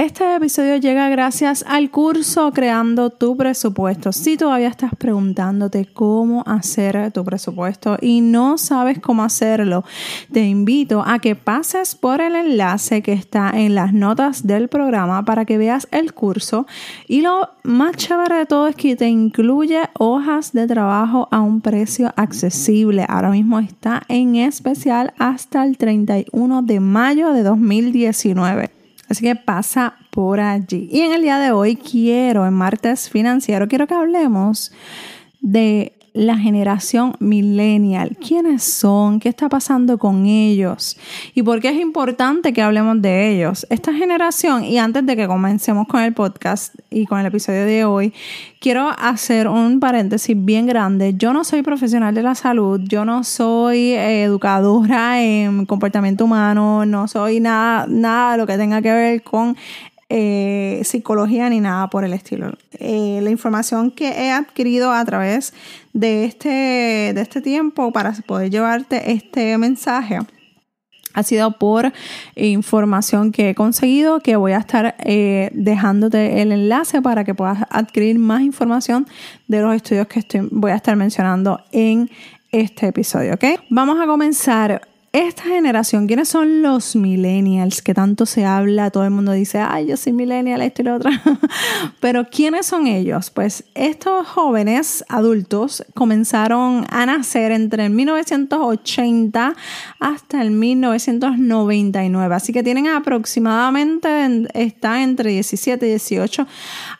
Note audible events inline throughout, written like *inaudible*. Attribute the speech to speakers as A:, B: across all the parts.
A: Este episodio llega gracias al curso Creando tu presupuesto. Si todavía estás preguntándote cómo hacer tu presupuesto y no sabes cómo hacerlo, te invito a que pases por el enlace que está en las notas del programa para que veas el curso. Y lo más chévere de todo es que te incluye hojas de trabajo a un precio accesible. Ahora mismo está en especial hasta el 31 de mayo de 2019. Así que pasa por allí. Y en el día de hoy quiero, en martes financiero, quiero que hablemos de la generación millennial. ¿Quiénes son? ¿Qué está pasando con ellos? ¿Y por qué es importante que hablemos de ellos? Esta generación, y antes de que comencemos con el podcast y con el episodio de hoy, quiero hacer un paréntesis bien grande. Yo no soy profesional de la salud, yo no soy eh, educadora en comportamiento humano, no soy nada, nada de lo que tenga que ver con eh, psicología ni nada por el estilo. Eh, la información que he adquirido a través de este, de este tiempo para poder llevarte este mensaje ha sido por información que he conseguido, que voy a estar eh, dejándote el enlace para que puedas adquirir más información de los estudios que estoy, voy a estar mencionando en este episodio, ¿ok? Vamos a comenzar esta generación, ¿quiénes son los millennials que tanto se habla? Todo el mundo dice, ay, yo soy millennial, esto y lo otro. *laughs* Pero ¿quiénes son ellos? Pues estos jóvenes adultos comenzaron a nacer entre el 1980 hasta el 1999. Así que tienen aproximadamente, está entre 17 y 18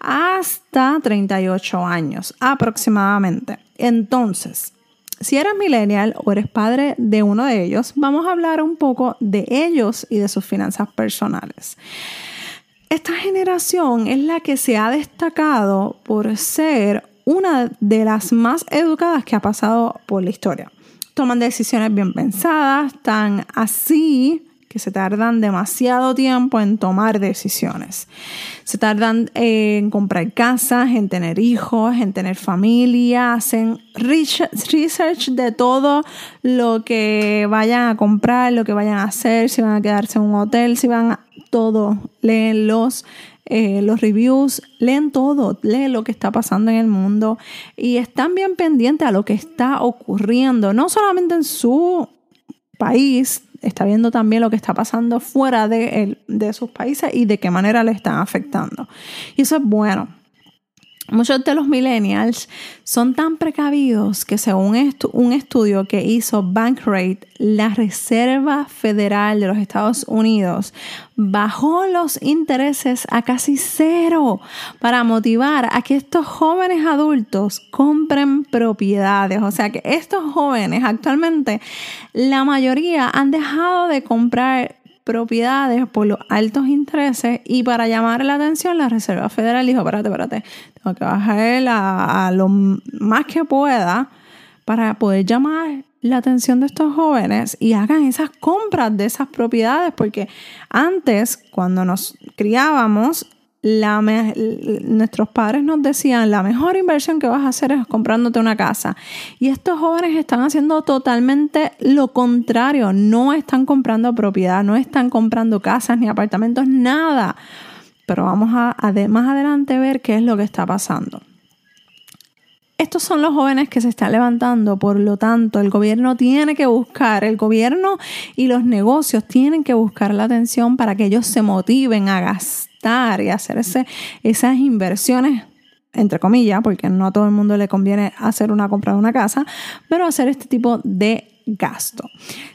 A: hasta 38 años, aproximadamente. Entonces, si eres millennial o eres padre de uno de ellos, vamos a hablar un poco de ellos y de sus finanzas personales. Esta generación es la que se ha destacado por ser una de las más educadas que ha pasado por la historia. Toman decisiones bien pensadas, tan así que se tardan demasiado tiempo en tomar decisiones. Se tardan en comprar casas, en tener hijos, en tener familia, hacen research de todo lo que vayan a comprar, lo que vayan a hacer, si van a quedarse en un hotel, si van a todo, leen los eh, los reviews, leen todo, leen lo que está pasando en el mundo y están bien pendientes a lo que está ocurriendo, no solamente en su país, está viendo también lo que está pasando fuera de, de sus países y de qué manera le están afectando. Y eso es bueno. Muchos de los millennials son tan precavidos que según un estudio que hizo Bankrate, la Reserva Federal de los Estados Unidos bajó los intereses a casi cero para motivar a que estos jóvenes adultos compren propiedades. O sea que estos jóvenes actualmente, la mayoría han dejado de comprar propiedades por los altos intereses y para llamar la atención la Reserva Federal dijo, espérate, espérate, tengo que bajar a, a lo más que pueda para poder llamar la atención de estos jóvenes y hagan esas compras de esas propiedades, porque antes, cuando nos criábamos, nuestros padres nos decían, la mejor inversión que vas a hacer es comprándote una casa. Y estos jóvenes están haciendo totalmente lo contrario, no están comprando propiedad, no están comprando casas ni apartamentos, nada. Pero vamos a, a más adelante ver qué es lo que está pasando. Estos son los jóvenes que se están levantando, por lo tanto, el gobierno tiene que buscar, el gobierno y los negocios tienen que buscar la atención para que ellos se motiven a gastar y hacer esas inversiones entre comillas, porque no a todo el mundo le conviene hacer una compra de una casa, pero hacer este tipo de gasto.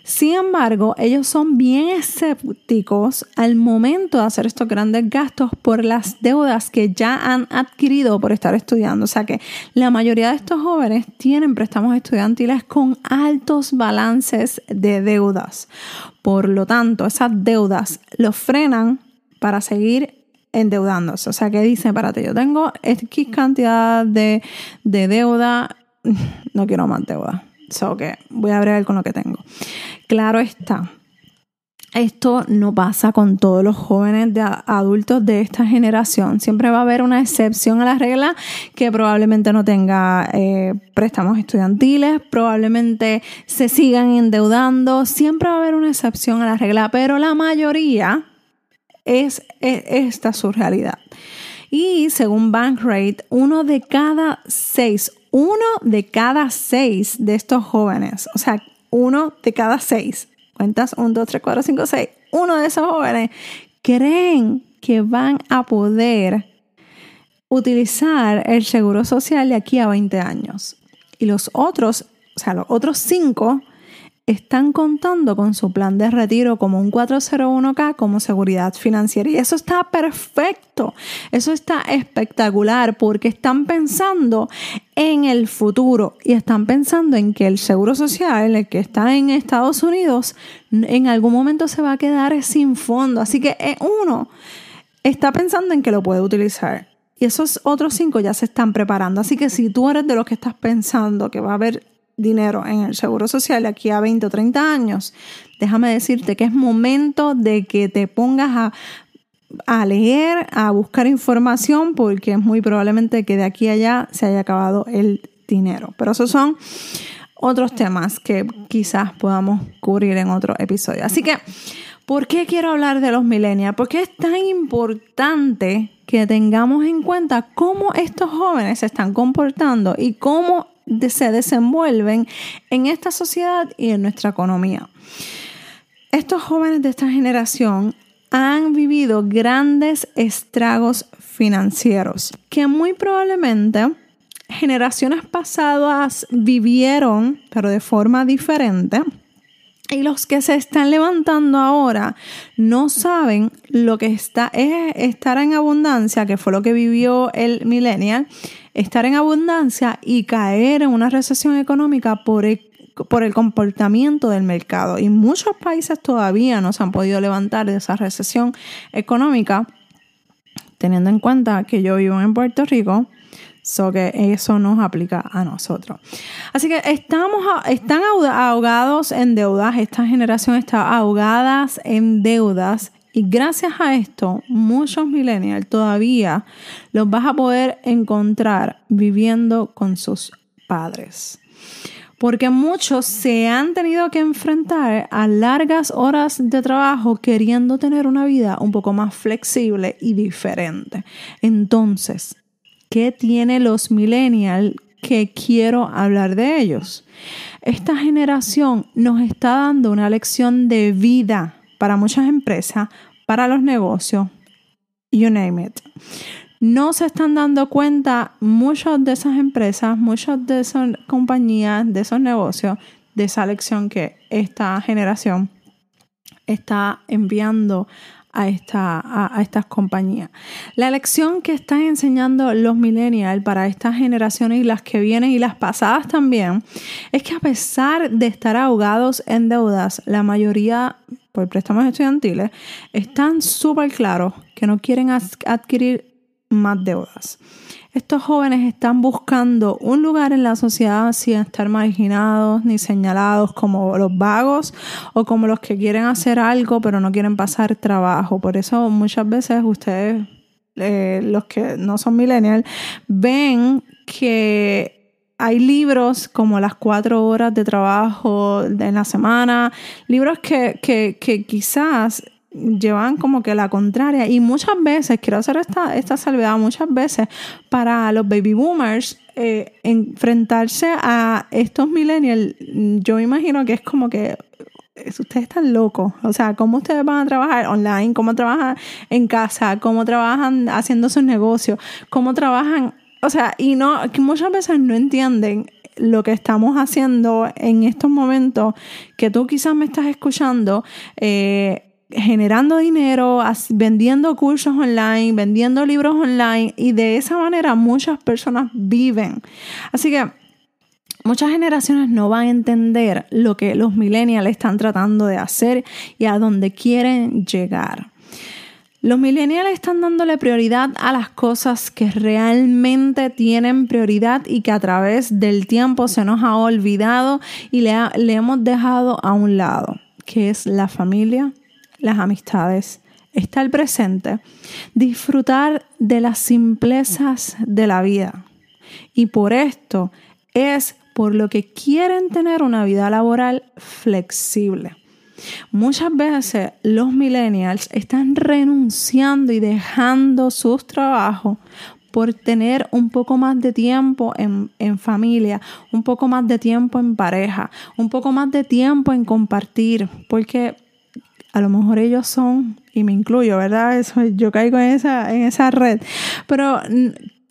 A: Sin embargo, ellos son bien escépticos al momento de hacer estos grandes gastos por las deudas que ya han adquirido por estar estudiando. O sea que la mayoría de estos jóvenes tienen préstamos estudiantiles con altos balances de deudas. Por lo tanto, esas deudas los frenan para seguir endeudándose. O sea, que dicen, espérate, yo tengo X cantidad de, deuda, *laughs* no quiero más deuda. So que voy a abrir con lo que tengo. Claro está. esto no pasa con todos los jóvenes de adultos de esta generación. Siempre va a haber una excepción a la regla que probablemente no tenga eh, préstamos estudiantiles, probablemente se sigan endeudando. Siempre va a haber una excepción a la regla, pero la mayoría es, es esta su realidad. Y según Bankrate, uno de cada seis, uno de cada seis de estos jóvenes, o sea, uno de cada seis cuentas 1, 2, 3, 4, 5, 6, uno de esos jóvenes creen que van a poder utilizar el seguro social de aquí a 20 años. Y los otros, o sea, los otros 5 están contando con su plan de retiro como un 401k como seguridad financiera. Y eso está perfecto, eso está espectacular porque están pensando en el futuro y están pensando en que el seguro social, el que está en Estados Unidos, en algún momento se va a quedar sin fondo. Así que eh, uno está pensando en que lo puede utilizar. Y esos otros cinco ya se están preparando. Así que si tú eres de los que estás pensando que va a haber dinero en el Seguro Social aquí a 20 o 30 años, déjame decirte que es momento de que te pongas a, a leer, a buscar información, porque es muy probablemente que de aquí a allá se haya acabado el dinero. Pero esos son otros temas que quizás podamos cubrir en otro episodio. Así que, ¿por qué quiero hablar de los millennials? Porque es tan importante que tengamos en cuenta cómo estos jóvenes se están comportando y cómo se desenvuelven en esta sociedad y en nuestra economía. Estos jóvenes de esta generación han vivido grandes estragos financieros que muy probablemente generaciones pasadas vivieron, pero de forma diferente. Y los que se están levantando ahora no saben lo que está, es estar en abundancia, que fue lo que vivió el millennial, estar en abundancia y caer en una recesión económica por el, por el comportamiento del mercado. Y muchos países todavía no se han podido levantar de esa recesión económica, teniendo en cuenta que yo vivo en Puerto Rico. So que eso nos aplica a nosotros. Así que estamos, están ahogados en deudas. Esta generación está ahogada en deudas y gracias a esto, muchos millennials todavía los vas a poder encontrar viviendo con sus padres. Porque muchos se han tenido que enfrentar a largas horas de trabajo queriendo tener una vida un poco más flexible y diferente. Entonces, ¿qué tiene los millennials que quiero hablar de ellos? Esta generación nos está dando una lección de vida para muchas empresas, para los negocios, you name it. No se están dando cuenta muchas de esas empresas, muchas de esas compañías, de esos negocios, de esa lección que esta generación está enviando a, esta, a, estas compañías. La lección que están enseñando los millennials para estas generaciones y las que vienen y las pasadas también es que a pesar de estar ahogados en deudas, la mayoría por préstamos estudiantiles están súper claros que no quieren adquirir más deudas. Estos jóvenes están buscando un lugar en la sociedad sin estar marginados ni señalados como los vagos o como los que quieren hacer algo pero no quieren pasar trabajo. Por eso muchas veces ustedes, eh, los que no son millennials, ven que hay libros como las cuatro horas de trabajo en la semana, libros que, que, que quizás llevan como que la contraria. Y muchas veces, quiero hacer esta, esta salvedad, muchas veces para los baby boomers, eh, enfrentarse a estos millennials, yo imagino que es como que ustedes están locos. O sea, ¿cómo ustedes van a trabajar online? ¿Cómo trabajan en casa? ¿Cómo trabajan haciendo sus negocios? ¿Cómo trabajan? O sea, y no, que muchas veces no entienden lo que estamos haciendo en estos momentos, que tú quizás me estás escuchando, eh, generando dinero, vendiendo cursos online, vendiendo libros online y de esa manera muchas personas viven. Así que muchas generaciones no van a entender lo que los millennials están tratando de hacer y a dónde quieren llegar. Los millennials están dándole prioridad a las cosas que realmente tienen prioridad y que a través del tiempo se nos ha olvidado y le, hemos dejado a un lado, que es la familia, las amistades, estar presente, disfrutar de las simplezas de la vida. Y por esto es por lo que quieren tener una vida laboral flexible. Muchas veces los millennials están renunciando y dejando sus trabajos por tener un poco más de tiempo en, en, familia, un poco más de tiempo en pareja, un poco más de tiempo en compartir, porque a lo mejor ellos son, y me incluyo, ¿verdad? Eso, yo caigo en esa, en esa red, pero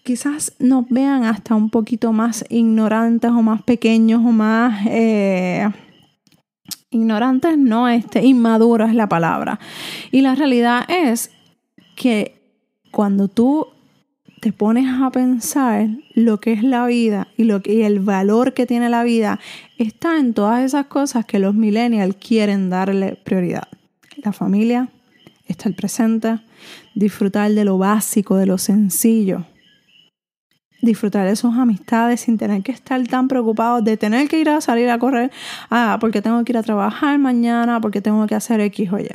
A: quizás nos vean hasta un poquito más ignorantes o más pequeños o más... Eh, ignorantes no, este, inmaduros es la palabra. Y la realidad es que cuando tú te pones a pensar lo que es la vida y, lo que, y el valor que tiene la vida, está en todas esas cosas que los millennials quieren darle prioridad. La familia, está el presente, disfrutar de lo básico, de lo sencillo disfrutar de sus amistades sin tener que estar tan preocupados de tener que ir a salir a correr, ah, porque tengo que ir a trabajar mañana, porque tengo que hacer X o Y.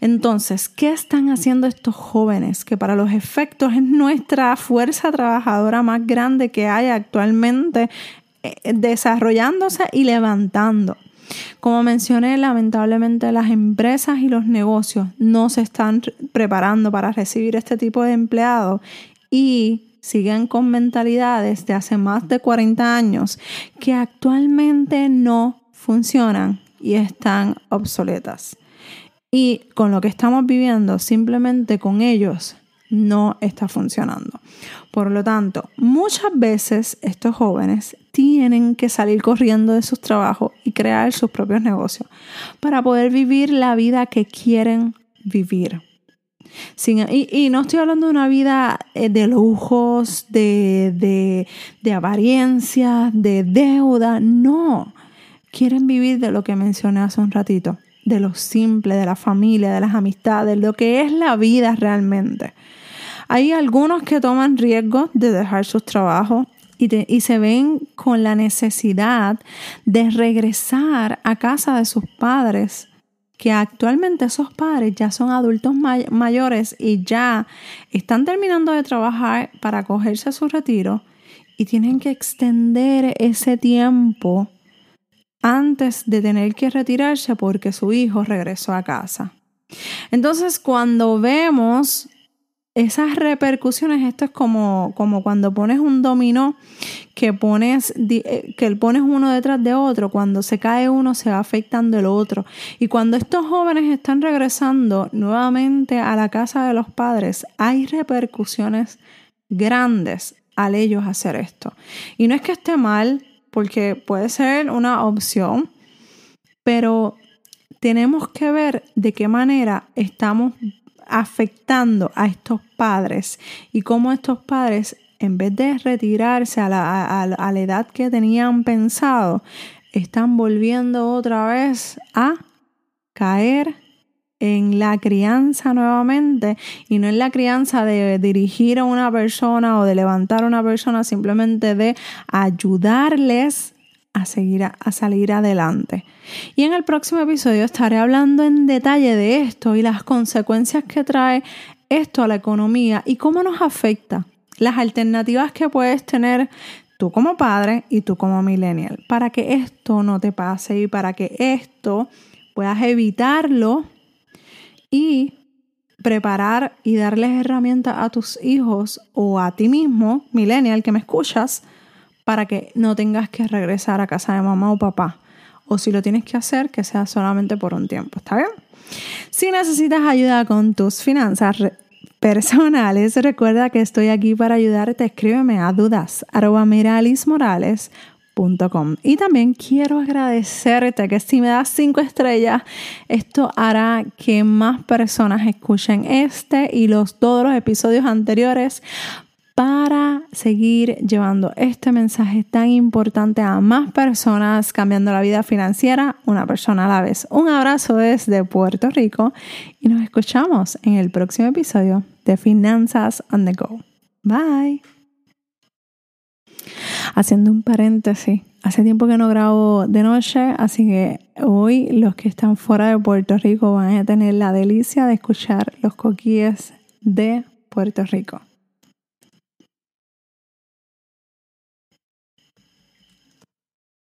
A: Entonces, ¿qué están haciendo estos jóvenes que para los efectos es nuestra fuerza trabajadora más grande que hay actualmente eh, desarrollándose y levantando? Como mencioné, lamentablemente las empresas y los negocios no se están preparando para recibir este tipo de empleados y siguen con mentalidades de hace más de 40 años que actualmente no funcionan y están obsoletas. Y con lo que estamos viviendo, simplemente con ellos no está funcionando. Por lo tanto, muchas veces estos jóvenes tienen que salir corriendo de sus trabajos y crear sus propios negocios para poder vivir la vida que quieren vivir y, no estoy hablando de una vida eh, de lujos, de, de, de apariencias, de deuda, no. Quieren vivir de lo que mencioné hace un ratito, de lo simple, de la familia, de las amistades, lo que es la vida realmente. Hay algunos que toman riesgo de dejar sus trabajos y, se ven con la necesidad de regresar a casa de sus padres que actualmente esos padres ya son adultos mayores y ya están terminando de trabajar para cogerse a su retiro y tienen que extender ese tiempo antes de tener que retirarse porque su hijo regresó a casa. Entonces, cuando vemos esas repercusiones, esto es como, como cuando pones un dominó que pones, eh, que pones uno detrás de otro, cuando se cae uno se va afectando el otro. Y cuando estos jóvenes están regresando nuevamente a la casa de los padres, hay repercusiones grandes al ellos hacer esto. Y no es que esté mal, porque puede ser una opción, pero tenemos que ver de qué manera estamos afectando a estos padres y cómo estos padres, en vez de retirarse a la, edad que tenían pensado, están volviendo otra vez a caer en la crianza nuevamente. Y no en la crianza de dirigir a una persona o de levantar a una persona, simplemente de ayudarles a seguir a, salir adelante. Y en el próximo episodio estaré hablando en detalle de esto y las consecuencias que trae esto a la economía y cómo nos afecta, las alternativas que puedes tener tú como padre y tú como millennial para que esto no te pase y para que esto puedas evitarlo y preparar y darles herramientas a tus hijos o a ti mismo, millennial que me escuchas, para que no tengas que regresar a casa de mamá o papá. O si lo tienes que hacer, que sea solamente por un tiempo. ¿Está bien? Si necesitas ayuda con tus finanzas personales, recuerda que estoy aquí para ayudarte. Escríbeme a dudas Y también quiero agradecerte que si me das cinco estrellas, esto hará que más personas escuchen este y los, todos los episodios anteriores para seguir llevando este mensaje tan importante a más personas, cambiando la vida financiera una persona a la vez. Un abrazo desde Puerto Rico y nos escuchamos en el próximo episodio de Finanzas on the Go. Bye. Haciendo un paréntesis, Hace tiempo que no grabo de noche, así que hoy los que están fuera de Puerto Rico van a tener la delicia de escuchar los coquíes de Puerto Rico.